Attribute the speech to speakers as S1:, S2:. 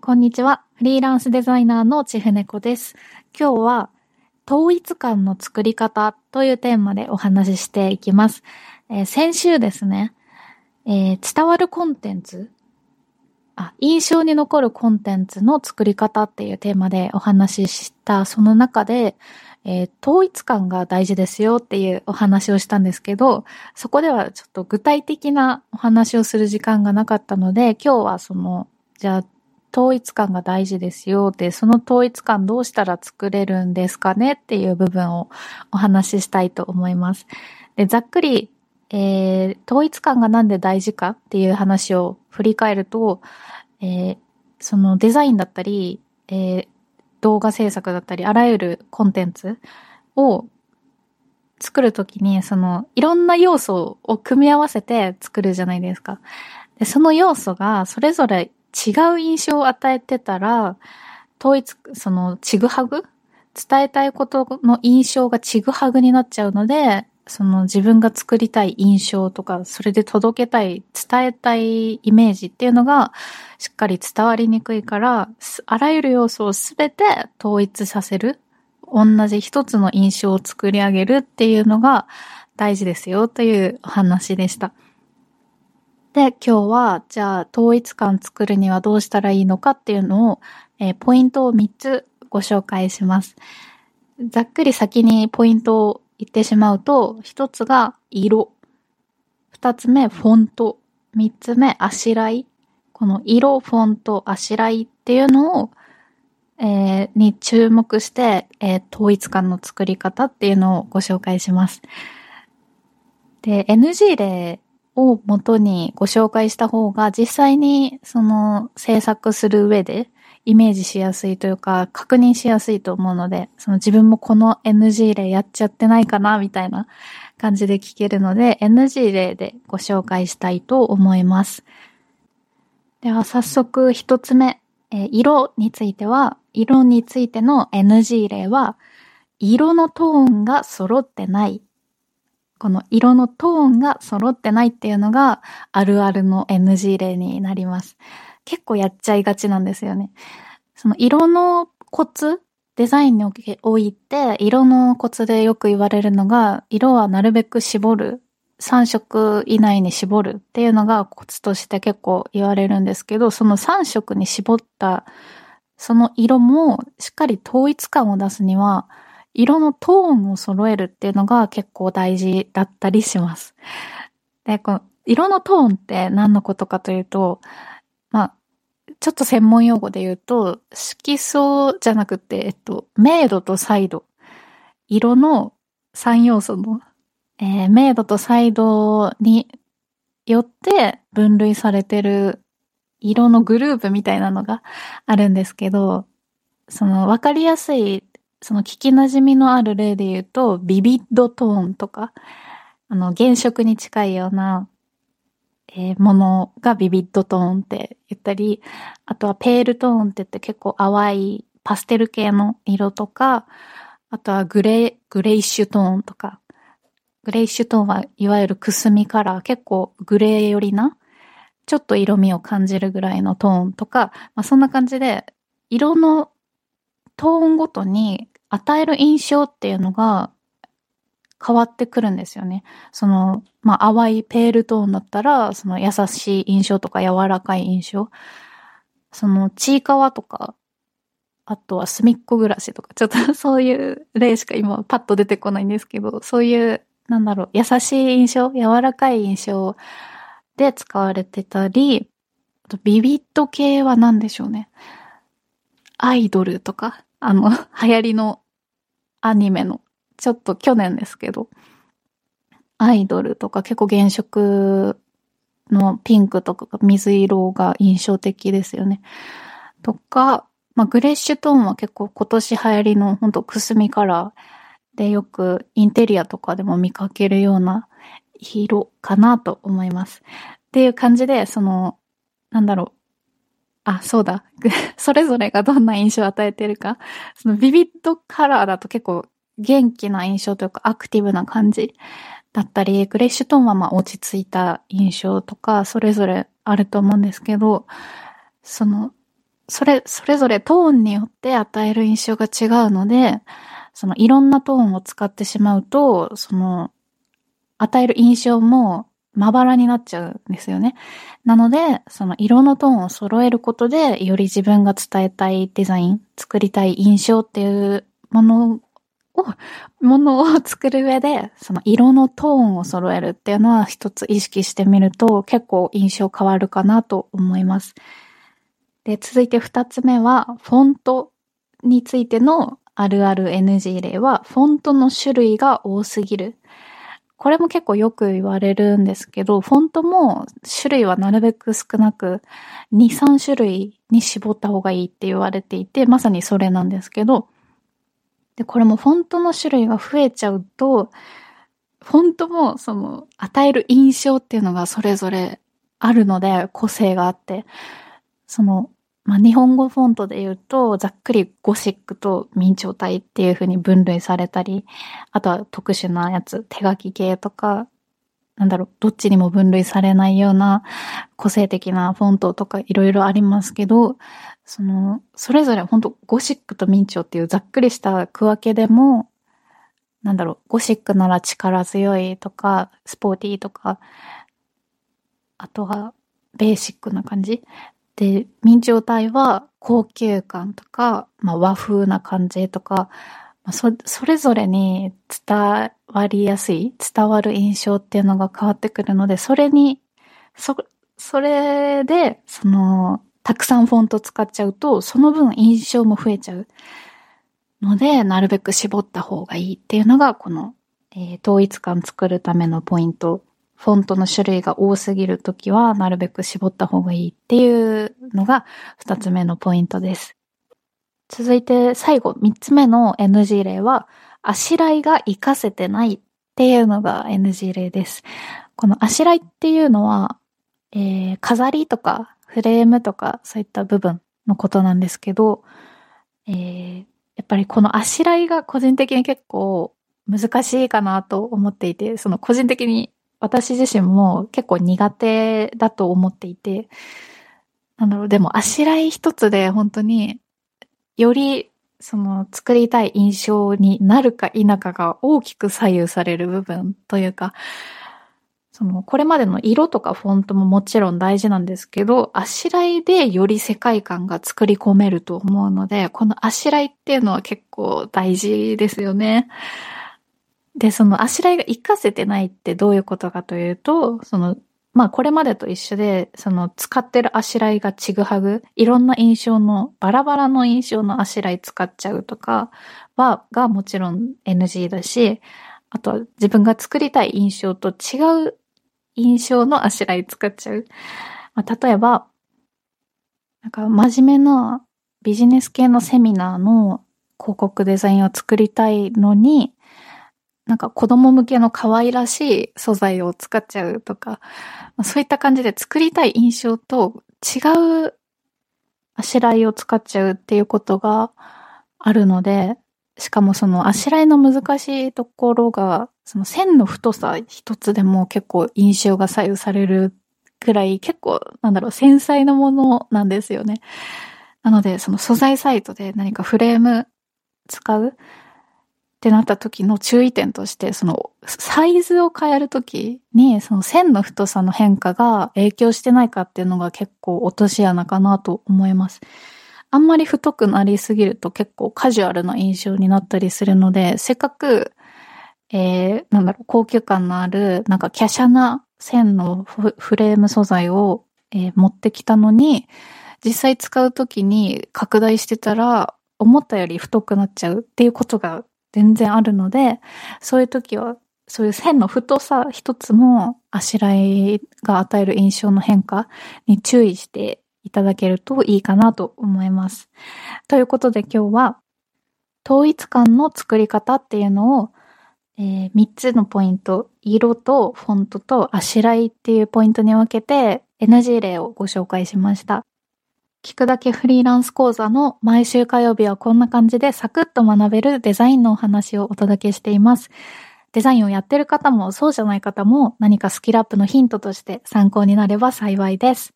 S1: こんにちは。フリーランスデザイナーのちふねこです。今日は、統一感の作り方というテーマでお話ししていきます。えー先週ですね、えー伝わるコンテンツ？あ、印象に残るコンテンツの作り方っていうテーマでお話ししたその中で、えー統一感が大事ですよっていうお話をしたんですけど、そこではちょっと具体的なお話をする時間がなかったので、今日はその、じゃあ、統一感が大事ですよで、その統一感どうしたら作れるんですかねっていう部分をお話ししたいと思います。で、ざっくり、えー統一感がなんで大事かっていう話を振り返ると、えーそのデザインだったり、えー動画制作だったり、あらゆるコンテンツを作るときに、その、いろんな要素を組み合わせて作るじゃないですか。で、その要素がそれぞれ違う印象を与えてたら、統一、その、ちぐはぐ？伝えたいことの印象がちぐはぐになっちゃうので、その自分が作りたい印象とか、それで届けたい、伝えたいイメージっていうのがしっかり伝わりにくいから、あらゆる要素をすべて統一させる。同じ一つの印象を作り上げるっていうのが大事ですよというお話でした。で、今日は、じゃあ、統一感作るにはどうしたらいいのかっていうのを、えーポイントを3つご紹介します。ざっくり先にポイントを言ってしまうと、1つが色。2つ目、フォント。3つ目、あしらい。この色、フォント、あしらいっていうのを、えーに注目して、えー統一感の作り方っていうのをご紹介します。で、NG 例を元にご紹介した方が実際にその制作する上でイメージしやすいというか確認しやすいと思うので、その自分もこの NG 例やっちゃってないかなみたいな感じで聞けるので NG 例でご紹介したいと思います。では早速一つ目、えー色については、色についての NG 例は、色のトーンが揃ってない。この色のトーンが揃ってないっていうのがあるあるの NG 例になります。結構やっちゃいがちなんですよね。その色のコツデザインにおいて、色のコツでよく言われるのが、色はなるべく絞る。3色以内に絞るっていうのがコツとして結構言われるんですけど、その3色に絞ったその色もしっかり統一感を出すには、色のトーンを揃えるっていうのが結構大事だったりします。で、この色のトーンって何のことかというと、まあ、ちょっと専門用語で言うと、色相じゃなくて、えっと、明度と彩度。色の3要素の、えー明度と彩度によって分類されてる色のグループみたいなのがあるんですけど、その分かりやすい、その聞き馴染みのある例で言うと、ビビッドトーンとか、あの原色に近いような、えーものがビビッドトーンって言ったり、あとはペールトーンって言って結構淡いパステル系の色とか、あとはグレー、グレイッシュトーンとか、グレイッシュトーンはいわゆるくすみカラー、結構グレー寄りな、ちょっと色味を感じるぐらいのトーンとか、まあ、そんな感じで、色のトーンごとに与える印象っていうのが変わってくるんですよね。その、まあ、淡いペールトーンだったら、その優しい印象とか柔らかい印象。その、ちいかわとか、あとは隅っこ暮らしとか、ちょっと そういう例しか今パッと出てこないんですけど、そういう、なんだろう、優しい印象、柔らかい印象で使われてたり、あとビビット系は何でしょうね。アイドルとか、あの、流行りのアニメの、ちょっと去年ですけど、アイドルとか結構原色のピンクとか水色が印象的ですよね。とか、まあ、グレッシュトーンは結構今年流行りのほんとくすみカラーでよくインテリアとかでも見かけるような色かなと思います。っていう感じで、その、なんだろう。あ、そうだ。それぞれがどんな印象を与えてるか。そのビビッドカラーだと結構元気な印象というかアクティブな感じだったり、グレッシュトーンはまあ落ち着いた印象とか、それぞれあると思うんですけど、その、それ、それぞれトーンによって与える印象が違うので、そのいろんなトーンを使ってしまうと、その、与える印象もまばらになっちゃうんですよね。なので、その色のトーンを揃えることで、より自分が伝えたいデザイン、作りたい印象っていうものを、ものを作る上で、その色のトーンを揃えるっていうのは一つ意識してみると結構印象変わるかなと思います。で、続いて二つ目は、フォントについてのあるある NG 例は、フォントの種類が多すぎる。これも結構よく言われるんですけど、フォントも種類はなるべく少なく、2、3種類に絞った方がいいって言われていて、まさにそれなんですけど、で、これもフォントの種類が増えちゃうと、フォントもその与える印象っていうのがそれぞれあるので、個性があって、そのまあ、日本語フォントで言うと、ざっくりゴシックと明朝体っていう風に分類されたり、あとは特殊なやつ、手書き系とか、なんだろう、どっちにも分類されないような個性的なフォントとかいろいろありますけど、その、それぞれ本当ゴシックと明朝っていうざっくりした区分けでも、なんだろう、ゴシックなら力強いとか、スポーティーとか、あとは、ベーシックな感じで、明朝体は高級感とか、まあ、和風な感じとか、まあ、そ、それぞれに伝わりやすい、伝わる印象っていうのが変わってくるので、それに、そ、それで、その、たくさんフォント使っちゃうと、その分印象も増えちゃう。ので、なるべく絞った方がいいっていうのが、この、えー、統一感作るためのポイントフォントの種類が多すぎるときは、なるべく絞った方がいいっていうのが二つ目のポイントです。続いて最後、三つ目の NG 例は、あしらいが活かせてないっていうのが NG 例です。このあしらいっていうのは、えー、飾りとかフレームとかそういった部分のことなんですけど、えー、やっぱりこのあしらいが個人的に結構難しいかなと思っていて、その個人的に私自身も結構苦手だと思っていて、なんだろう、でも、あしらい一つで本当に、より、その、作りたい印象になるか否かが大きく左右される部分というか、その、これまでの色とかフォントももちろん大事なんですけど、あしらいでより世界観が作り込めると思うので、このあしらいっていうのは結構大事ですよね。で、そのあしらいが活かせてないってどういうことかというと、その、まあこれまでと一緒で、その使ってるあしらいがちぐはぐ、いろんな印象の、バラバラの印象のあしらい使っちゃうとかは、がもちろん NG だし、あとは自分が作りたい印象と違う印象のあしらい使っちゃう。まあ、例えば、なんか真面目なビジネス系のセミナーの広告デザインを作りたいのに、なんか子供向けの可愛らしい素材を使っちゃうとか、そういった感じで作りたい印象と違うあしらいを使っちゃうっていうことがあるので、しかもそのあしらいの難しいところが、その線の太さ一つでも結構印象が左右されるくらい結構なんだろう繊細なものなんですよね。なのでその素材サイトで何かフレーム使うってなった時の注意点として、そのサイズを変える時に、その線の太さの変化が影響してないかっていうのが結構落とし穴かなと思います。あんまり太くなりすぎると結構カジュアルな印象になったりするので、せっかく、えー、なんだろう、高級感のある、なんか華奢な線のフレーム素材を、えー、持ってきたのに、実際使う時に拡大してたら、思ったより太くなっちゃうっていうことが全然あるので、そういう時は、そういう線の太さ一つも、あしらいが与える印象の変化に注意していただけるといいかなと思います。ということで今日は、統一感の作り方っていうのを、えー、3つのポイント、色とフォントとあしらいっていうポイントに分けて NG 例をご紹介しました。聞くだけフリーランス講座の毎週火曜日はこんな感じでサクッと学べるデザインのお話をお届けしています。デザインをやってる方もそうじゃない方も何かスキルアップのヒントとして参考になれば幸いです。